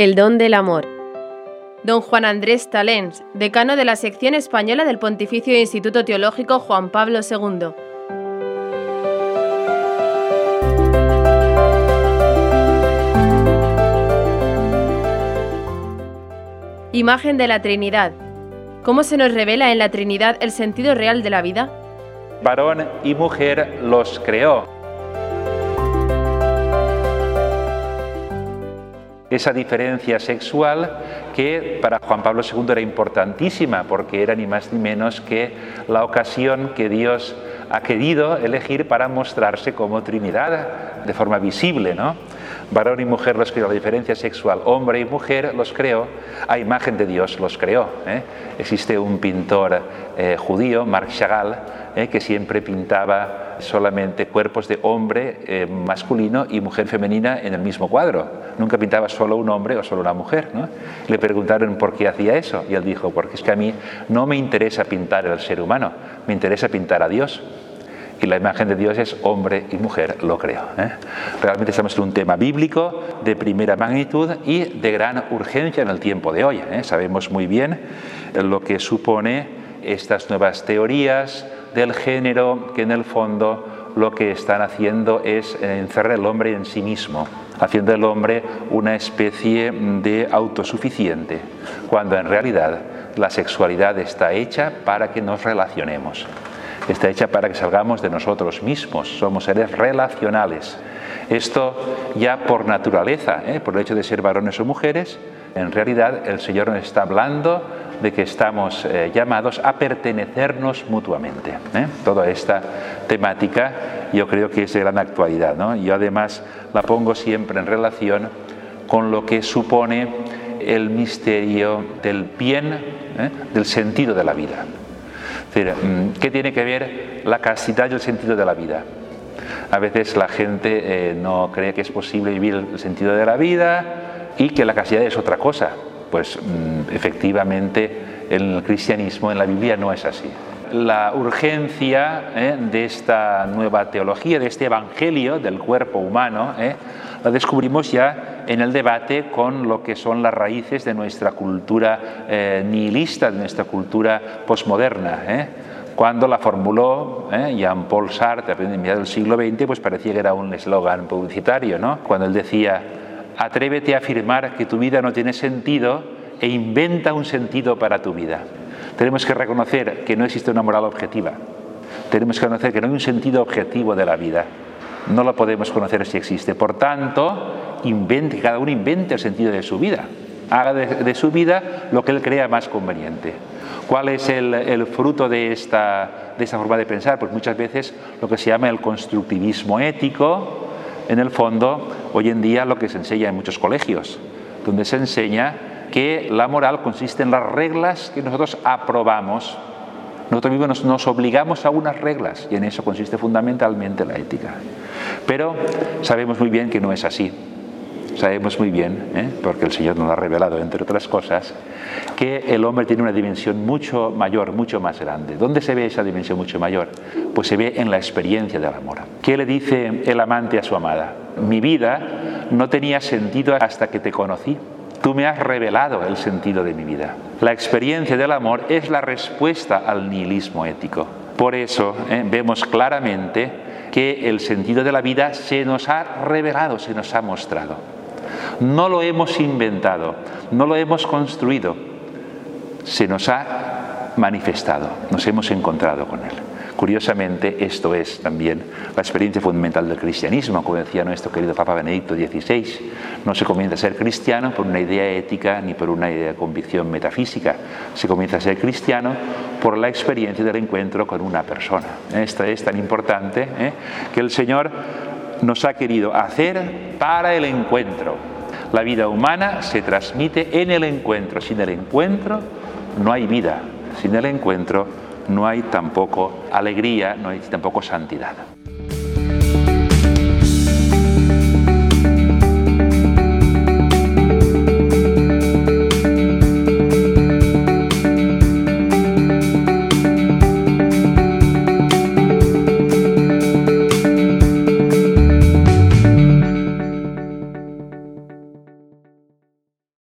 El don del amor. Don Juan Andrés Talens, decano de la sección española del Pontificio Instituto Teológico Juan Pablo II. Imagen de la Trinidad. ¿Cómo se nos revela en la Trinidad el sentido real de la vida? Varón y mujer los creó. Esa diferencia sexual que para Juan Pablo II era importantísima porque era ni más ni menos que la ocasión que Dios ha querido elegir para mostrarse como Trinidad de forma visible, ¿no? Varón y mujer los creó, la diferencia sexual, hombre y mujer los creó, a imagen de Dios los creó. ¿eh? Existe un pintor eh, judío, Marc Chagall, ¿eh? que siempre pintaba solamente cuerpos de hombre masculino y mujer femenina en el mismo cuadro. Nunca pintaba solo un hombre o solo una mujer. Le preguntaron por qué hacía eso y él dijo, porque es que a mí no me interesa pintar al ser humano, me interesa pintar a Dios y la imagen de Dios es hombre y mujer, lo creo. ¿eh? Realmente estamos en un tema bíblico de primera magnitud y de gran urgencia en el tiempo de hoy. ¿eh? Sabemos muy bien lo que supone estas nuevas teorías del género que en el fondo lo que están haciendo es encerrar al hombre en sí mismo, haciendo del hombre una especie de autosuficiente, cuando en realidad la sexualidad está hecha para que nos relacionemos está hecha para que salgamos de nosotros mismos, somos seres relacionales. Esto ya por naturaleza, ¿eh? por el hecho de ser varones o mujeres, en realidad el Señor nos está hablando de que estamos eh, llamados a pertenecernos mutuamente. ¿eh? Toda esta temática yo creo que es de gran actualidad. Yo además la pongo siempre en relación con lo que supone el misterio del bien, del sentido de la vida. Mm, ¿qué tiene que ver la castidad y el sentido de la vida? A veces la gente eh, no cree que es posible vivir el sentido de la vida y que la castidad es otra cosa. Pues mm, efectivamente en el cristianismo, en la Biblia, no es así. La urgencia eh, de esta nueva teología, de este evangelio del cuerpo humano, eh, la descubrimos ya en el debate con lo que son las raíces de nuestra cultura eh, nihilista, de nuestra cultura posmoderna. ¿eh? Cuando la formuló ¿eh? Jean-Paul Sartre a mediados del siglo XX, pues parecía que era un eslogan publicitario, ¿no? Cuando él decía, atrévete a afirmar que tu vida no tiene sentido e inventa un sentido para tu vida. Tenemos que reconocer que no existe una moral objetiva. Tenemos que reconocer que no hay un sentido objetivo de la vida no lo podemos conocer si existe. Por tanto, invente, cada uno invente el sentido de su vida. Haga de, su vida lo que él crea más conveniente. ¿Cuál es el, fruto de esta, de esta forma de pensar? Pues muchas veces lo que se llama el constructivismo ético, en el fondo, hoy en día lo que se enseña en muchos colegios, donde se enseña que la moral consiste en las reglas que nosotros aprobamos nosotros mismos nos, obligamos a unas reglas y en eso consiste fundamentalmente la ética. Pero sabemos muy bien que no es así. Sabemos muy bien, ¿eh? porque el Señor nos ha revelado, entre otras cosas, que el hombre tiene una dimensión mucho mayor, mucho más grande. ¿Dónde se ve esa dimensión mucho mayor? Pues se ve en la experiencia del amor. ¿Qué le dice el amante a su amada? Mi vida no tenía sentido hasta que te conocí. Tú me has revelado el sentido de mi vida. La experiencia del amor es la respuesta al nihilismo ético. Por eso eh, vemos claramente que el sentido de la vida se nos ha revelado, se nos ha mostrado. No lo hemos inventado, no lo hemos construido, se nos ha manifestado, nos hemos encontrado con él. Curiosamente, esto es también la experiencia fundamental del cristianismo, como decía nuestro querido Papa Benedicto XVI. No se comienza a ser cristiano por una idea ética ni por una idea de convicción metafísica. Se comienza a ser cristiano por la experiencia del encuentro con una persona. Esto es tan importante ¿eh? que el Señor nos ha querido hacer para el encuentro. La vida humana se transmite en el encuentro. Sin el encuentro no hay vida. Sin el encuentro no hay tampoco alegría, no hay tampoco santidad.